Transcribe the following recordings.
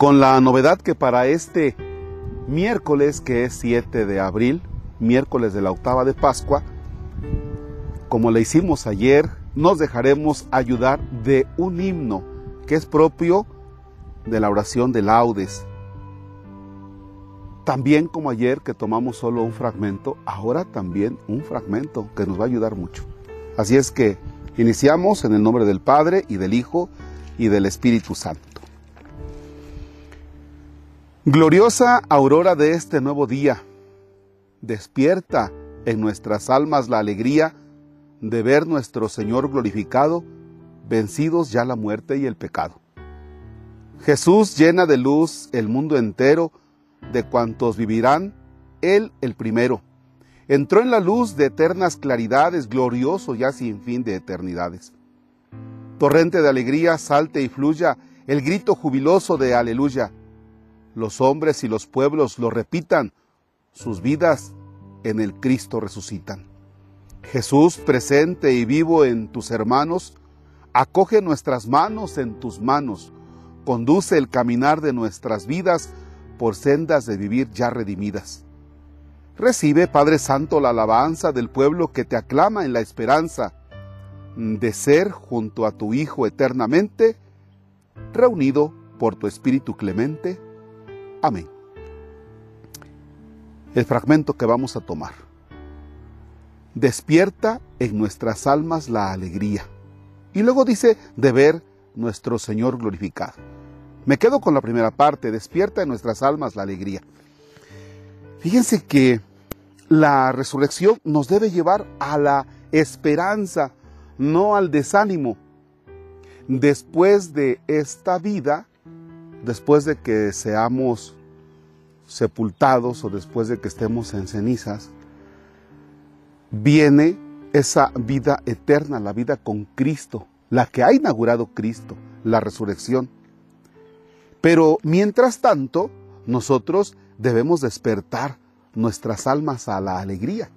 con la novedad que para este miércoles, que es 7 de abril, miércoles de la octava de Pascua, como le hicimos ayer, nos dejaremos ayudar de un himno que es propio de la oración de laudes. También como ayer que tomamos solo un fragmento, ahora también un fragmento que nos va a ayudar mucho. Así es que iniciamos en el nombre del Padre y del Hijo y del Espíritu Santo. Gloriosa aurora de este nuevo día, despierta en nuestras almas la alegría de ver nuestro Señor glorificado, vencidos ya la muerte y el pecado. Jesús llena de luz el mundo entero, de cuantos vivirán, Él el primero. Entró en la luz de eternas claridades, glorioso ya sin fin de eternidades. Torrente de alegría, salte y fluya el grito jubiloso de aleluya. Los hombres y los pueblos lo repitan, sus vidas en el Cristo resucitan. Jesús presente y vivo en tus hermanos, acoge nuestras manos en tus manos, conduce el caminar de nuestras vidas por sendas de vivir ya redimidas. Recibe, Padre Santo, la alabanza del pueblo que te aclama en la esperanza de ser junto a tu Hijo eternamente, reunido por tu Espíritu clemente. Amén. El fragmento que vamos a tomar. Despierta en nuestras almas la alegría. Y luego dice de ver nuestro Señor glorificado. Me quedo con la primera parte, despierta en nuestras almas la alegría. Fíjense que la resurrección nos debe llevar a la esperanza, no al desánimo. Después de esta vida, después de que seamos sepultados o después de que estemos en cenizas, viene esa vida eterna, la vida con Cristo, la que ha inaugurado Cristo, la resurrección. Pero mientras tanto, nosotros debemos despertar nuestras almas a la alegría.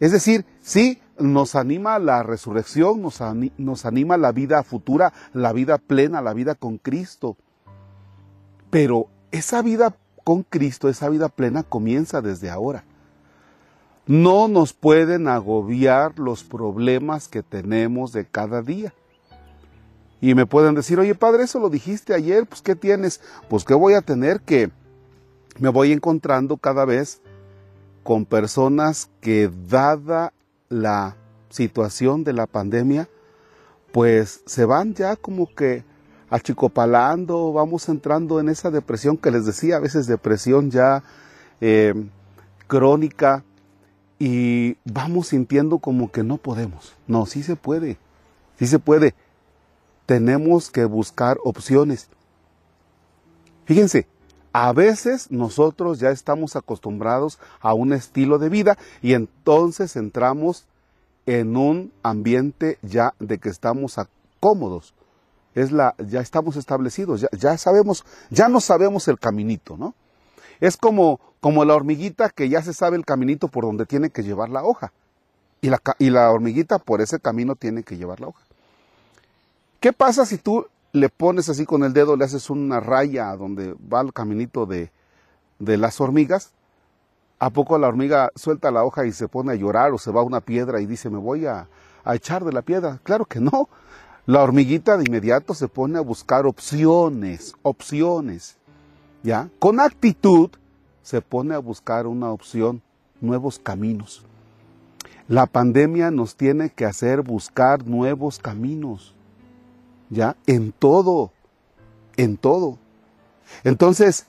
Es decir, sí, nos anima la resurrección, nos, anima la vida futura, la vida plena, la vida con Cristo. Pero esa vida con Cristo, esa vida plena comienza desde ahora. No nos pueden agobiar los problemas que tenemos de cada día. Y me pueden decir, oye padre, eso lo dijiste ayer, pues ¿qué tienes? Pues ¿qué voy a tener que me voy encontrando cada vez con personas que dada la situación de la pandemia, pues se van ya como que achicopalando, vamos entrando en esa depresión que les decía, a veces depresión ya eh, crónica, y vamos sintiendo como que no podemos. No, sí se puede, sí se puede. Tenemos que buscar opciones. Fíjense, a veces nosotros ya estamos acostumbrados a un estilo de vida y entonces entramos en un ambiente ya de que estamos cómodos es la, ya estamos establecidos, ya, ya sabemos, ya no sabemos el caminito, ¿no? Es como, como la hormiguita que ya se sabe el caminito por donde tiene que llevar la hoja. Y la, y la hormiguita por ese camino tiene que llevar la hoja. ¿Qué pasa si tú le pones así con el dedo, le haces una raya donde va el caminito de, de las hormigas? ¿A poco la hormiga suelta la hoja y se pone a llorar o se va a una piedra y dice, me voy a, a echar de la piedra? Claro que no. La hormiguita de inmediato se pone a buscar opciones, opciones. ¿Ya? Con actitud se pone a buscar una opción, nuevos caminos. La pandemia nos tiene que hacer buscar nuevos caminos. ¿Ya? En todo, en todo. Entonces,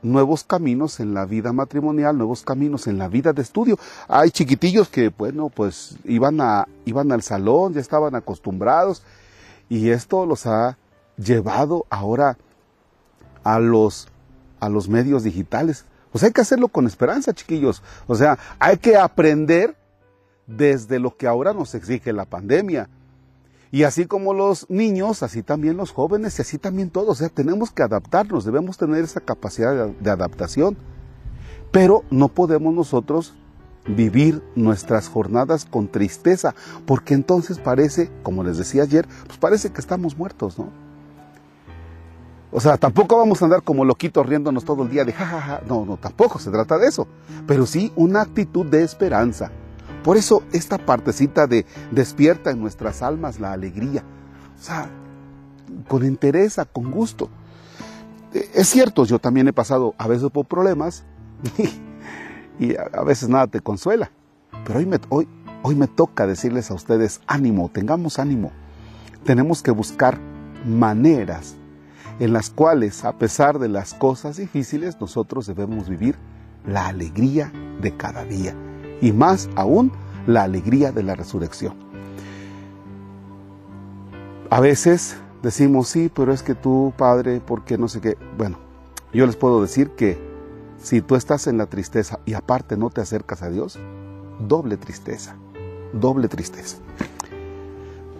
nuevos caminos en la vida matrimonial, nuevos caminos en la vida de estudio. Hay chiquitillos que, bueno, pues iban, a, iban al salón, ya estaban acostumbrados y esto los ha llevado ahora a los, a los medios digitales. Pues hay que hacerlo con esperanza, chiquillos. O sea, hay que aprender desde lo que ahora nos exige la pandemia. Y así como los niños, así también los jóvenes y así también todos. O sea, tenemos que adaptarnos, debemos tener esa capacidad de adaptación. Pero no podemos nosotros vivir nuestras jornadas con tristeza, porque entonces parece, como les decía ayer, pues parece que estamos muertos, ¿no? O sea, tampoco vamos a andar como loquitos riéndonos todo el día de jajaja. No, no, tampoco se trata de eso. Pero sí una actitud de esperanza. Por eso esta partecita de despierta en nuestras almas la alegría. O sea, con interés, con gusto. Eh, es cierto, yo también he pasado a veces por problemas y, a veces nada te consuela. Pero hoy me, hoy, hoy me toca decirles a ustedes, ánimo, tengamos ánimo. Tenemos que buscar maneras en las cuales, a pesar de las cosas difíciles, nosotros debemos vivir la alegría de cada día y más aún la alegría de la resurrección. A veces decimos, sí, pero es que tú, Padre, ¿por qué no sé qué? Bueno, yo les puedo decir que si tú estás en la tristeza y aparte no te acercas a Dios, doble tristeza, doble tristeza.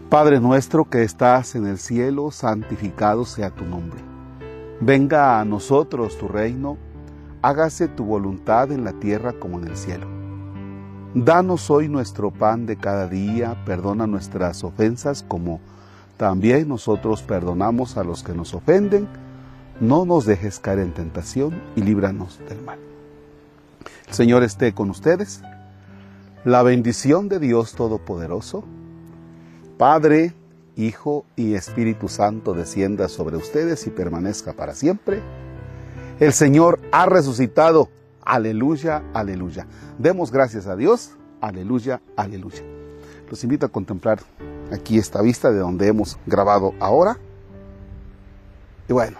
Padre nuestro que estás en el cielo, santificado sea tu nombre. Venga a nosotros tu reino, hágase tu voluntad en la tierra como en el cielo. Danos hoy nuestro pan de cada día, perdona nuestras ofensas como también nosotros perdonamos a los que nos ofenden. No nos dejes caer en tentación y líbranos del mal. El Señor esté con ustedes. La bendición de Dios Todopoderoso, Padre, Hijo y Espíritu Santo descienda sobre ustedes y permanezca para siempre. El Señor ha resucitado. Aleluya, aleluya. Demos gracias a Dios. Aleluya, aleluya. Los invito a contemplar aquí esta vista de donde hemos grabado ahora. Y bueno,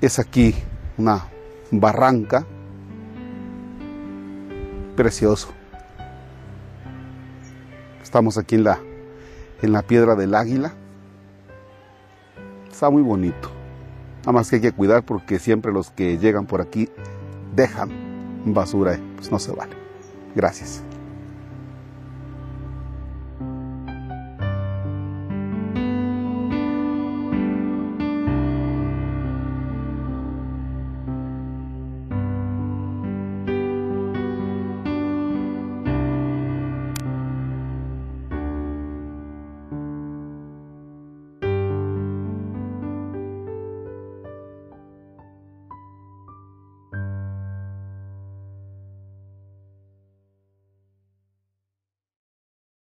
es aquí una barranca precioso. Estamos aquí en la, en la piedra del águila. Está muy bonito. Nada más que hay que cuidar porque siempre los que llegan por aquí dejan basura. Pues no se vale. Gracias.